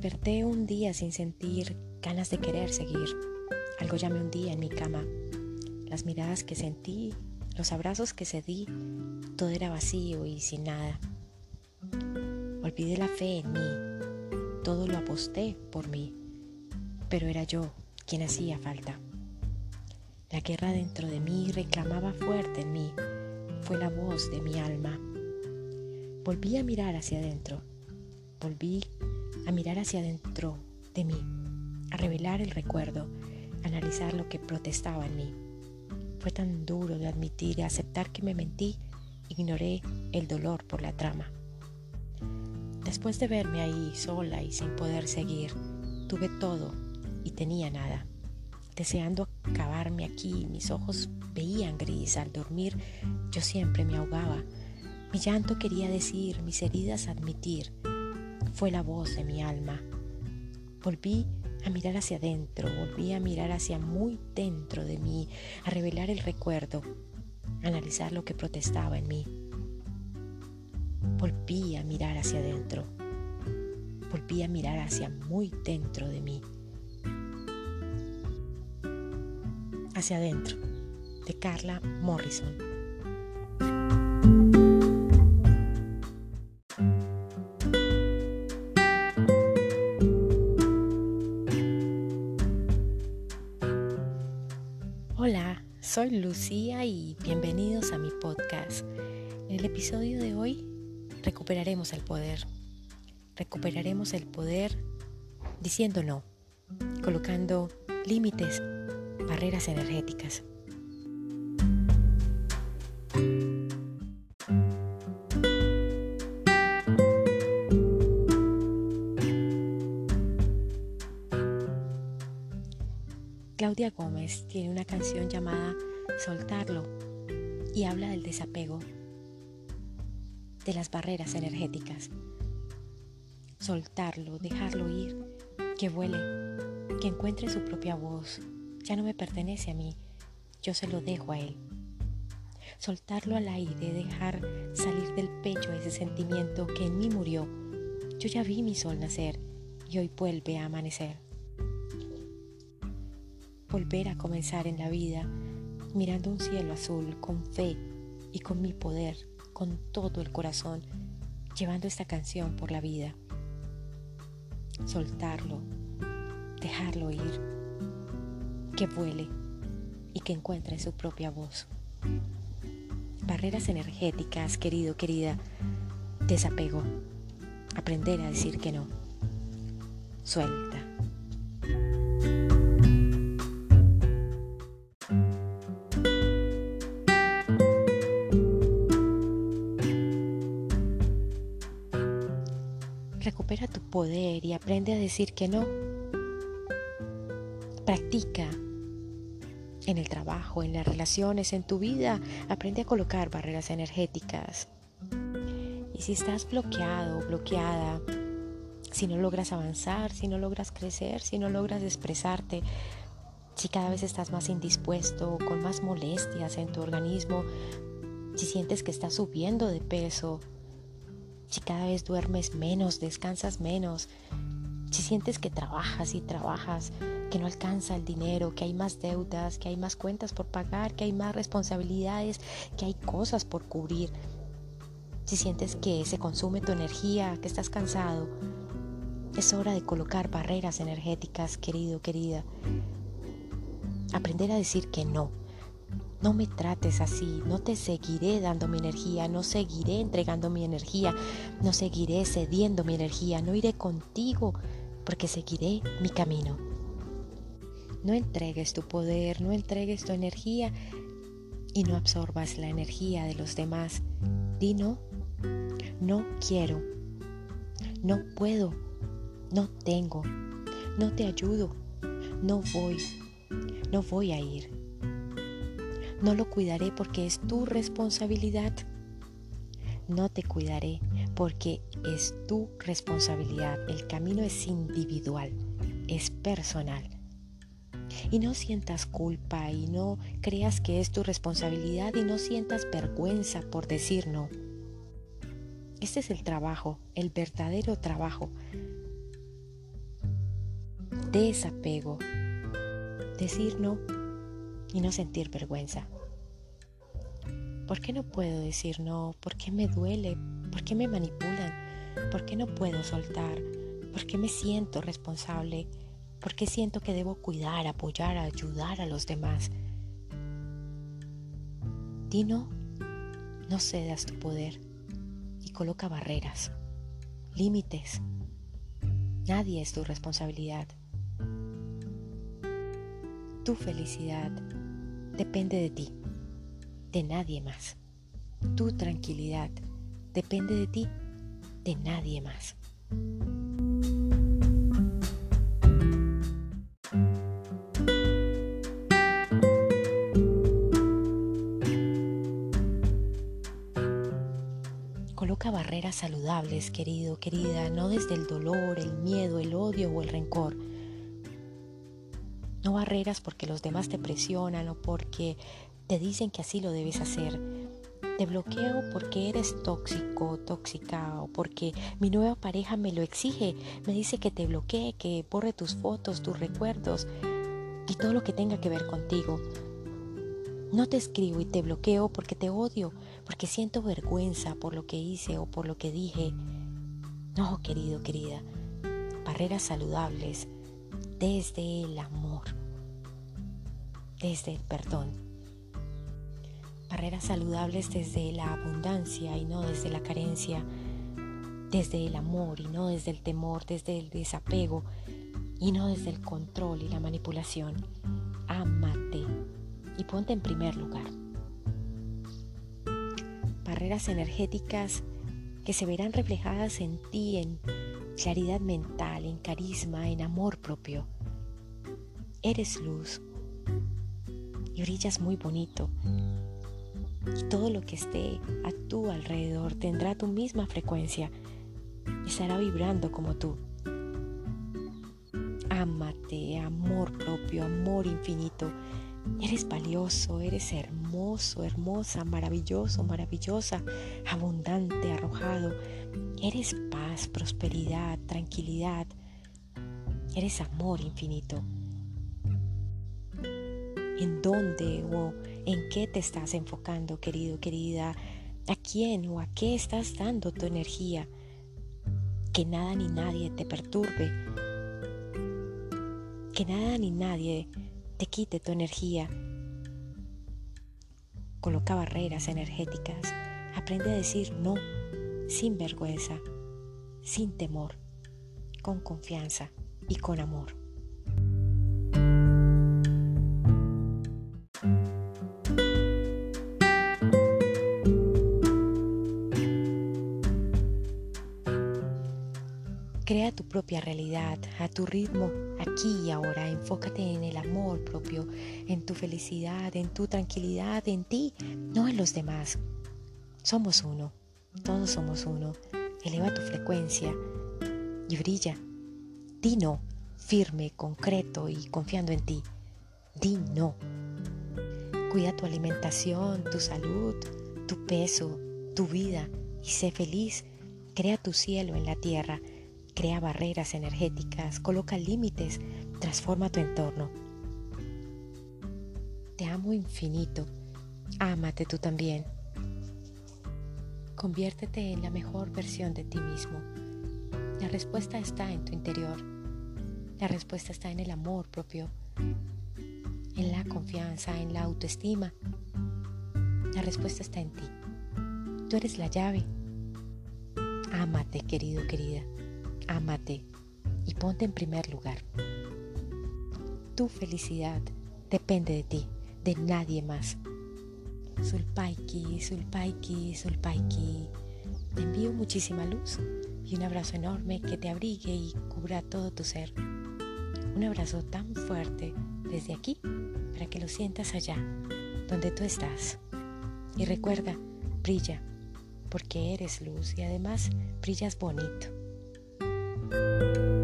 desperté un día sin sentir ganas de querer seguir. Algo llamé un día en mi cama. Las miradas que sentí, los abrazos que cedí, todo era vacío y sin nada. Olvidé la fe en mí, todo lo aposté por mí, pero era yo quien hacía falta. La guerra dentro de mí reclamaba fuerte en mí, fue la voz de mi alma. Volví a mirar hacia adentro, volví a mirar hacia adentro de mí, a revelar el recuerdo, a analizar lo que protestaba en mí. Fue tan duro de admitir y aceptar que me mentí, ignoré el dolor por la trama. Después de verme ahí sola y sin poder seguir, tuve todo y tenía nada. Deseando acabarme aquí, mis ojos veían gris. Al dormir yo siempre me ahogaba. Mi llanto quería decir, mis heridas admitir fue la voz de mi alma. Volví a mirar hacia adentro, volví a mirar hacia muy dentro de mí, a revelar el recuerdo, analizar lo que protestaba en mí. Volví a mirar hacia adentro, volví a mirar hacia muy dentro de mí. Hacia adentro, de Carla Morrison. Soy Lucía y bienvenidos a mi podcast. En el episodio de hoy recuperaremos el poder. Recuperaremos el poder diciendo no, colocando límites, barreras energéticas. Claudia Gómez tiene una canción llamada Soltarlo y habla del desapego, de las barreras energéticas. Soltarlo, dejarlo ir, que vuele, que encuentre su propia voz. Ya no me pertenece a mí, yo se lo dejo a él. Soltarlo al aire, dejar salir del pecho ese sentimiento que en mí murió. Yo ya vi mi sol nacer y hoy vuelve a amanecer volver a comenzar en la vida mirando un cielo azul con fe y con mi poder, con todo el corazón, llevando esta canción por la vida. Soltarlo, dejarlo ir, que vuele y que encuentre su propia voz. Barreras energéticas, querido, querida, desapego, aprender a decir que no. Suelta. Recupera tu poder y aprende a decir que no. Practica en el trabajo, en las relaciones, en tu vida. Aprende a colocar barreras energéticas. Y si estás bloqueado o bloqueada, si no logras avanzar, si no logras crecer, si no logras expresarte, si cada vez estás más indispuesto, con más molestias en tu organismo, si sientes que estás subiendo de peso, si cada vez duermes menos, descansas menos, si sientes que trabajas y trabajas, que no alcanza el dinero, que hay más deudas, que hay más cuentas por pagar, que hay más responsabilidades, que hay cosas por cubrir, si sientes que se consume tu energía, que estás cansado, es hora de colocar barreras energéticas, querido, querida. Aprender a decir que no no me trates así, no te seguiré dando mi energía, no seguiré entregando mi energía, no seguiré cediendo mi energía, no iré contigo porque seguiré mi camino. No entregues tu poder, no entregues tu energía y no absorbas la energía de los demás. Di no, no quiero, no puedo, no tengo, no te ayudo, no voy, no voy a ir. No lo cuidaré porque es tu responsabilidad. No te cuidaré porque es tu responsabilidad. El camino es individual, es personal. Y no sientas culpa y no creas que es tu responsabilidad y no sientas vergüenza por decir no. Este es el trabajo, el verdadero trabajo. desapego, decir no y no sentir vergüenza. ¿Por qué no puedo decir no? ¿Por qué me duele? ¿Por qué me manipulan? ¿Por qué no puedo soltar? ¿Por qué me siento responsable? ¿Por qué siento que debo cuidar, apoyar, ayudar a los demás? Dino, no cedas tu poder y coloca barreras, límites. Nadie es tu responsabilidad. Tu felicidad depende de ti, de nadie más. Tu tranquilidad depende de ti, de nadie más. Coloca barreras saludables, querido, querida, no desde el dolor, el miedo, el odio o el rencor. Porque los demás te presionan o porque te dicen que así lo debes hacer. Te bloqueo porque eres tóxico, tóxica o porque mi nueva pareja me lo exige. Me dice que te bloquee, que borre tus fotos, tus recuerdos y todo lo que tenga que ver contigo. No te escribo y te bloqueo porque te odio, porque siento vergüenza por lo que hice o por lo que dije. No, querido, querida. Barreras saludables desde el amor, desde el perdón. Barreras saludables desde la abundancia y no desde la carencia, desde el amor y no desde el temor, desde el desapego y no desde el control y la manipulación. Ámate y ponte en primer lugar. Barreras energéticas que se verán reflejadas en ti, en claridad mental, en carisma, en amor propio. Eres luz y brillas muy bonito. Y todo lo que esté a tu alrededor tendrá tu misma frecuencia estará vibrando como tú. Ámate, amor propio, amor infinito Eres valioso, eres hermoso, hermosa, maravilloso, maravillosa, abundante, arrojado. Eres paz, prosperidad, tranquilidad. Eres amor infinito. ¿En dónde o en qué te estás enfocando, querido, querida? ¿A quién o a qué estás dando tu energía? Que nada ni nadie te perturbe. Que nada ni nadie te quite tu energía. Coloca barreras energéticas. Aprende a decir no sin vergüenza, sin temor, con confianza y con amor. Realidad a tu ritmo, aquí y ahora. Enfócate en el amor propio, en tu felicidad, en tu tranquilidad, en ti, no en los demás. Somos uno, todos somos uno. Eleva tu frecuencia y brilla. Di no, firme, concreto y confiando en ti. Di no. Cuida tu alimentación, tu salud, tu peso, tu vida y sé feliz. Crea tu cielo en la tierra Crea barreras energéticas, coloca límites, transforma tu entorno. Te amo infinito, ámate tú también. Conviértete en la mejor versión de ti mismo. La respuesta está en tu interior. La respuesta está en el amor propio, en la confianza, en la autoestima. La respuesta está en ti. Tú eres la llave. Ámate, querido, querida. Ámate y ponte en primer lugar. Tu felicidad depende de ti, de nadie más. Sulpaiki, Sulpaiki, Sulpaiki. Te envío muchísima luz y un abrazo enorme que te abrigue y cubra todo tu ser. Un abrazo tan fuerte desde aquí para que lo sientas allá, donde tú estás. Y recuerda, brilla, porque eres luz y además brillas bonito. you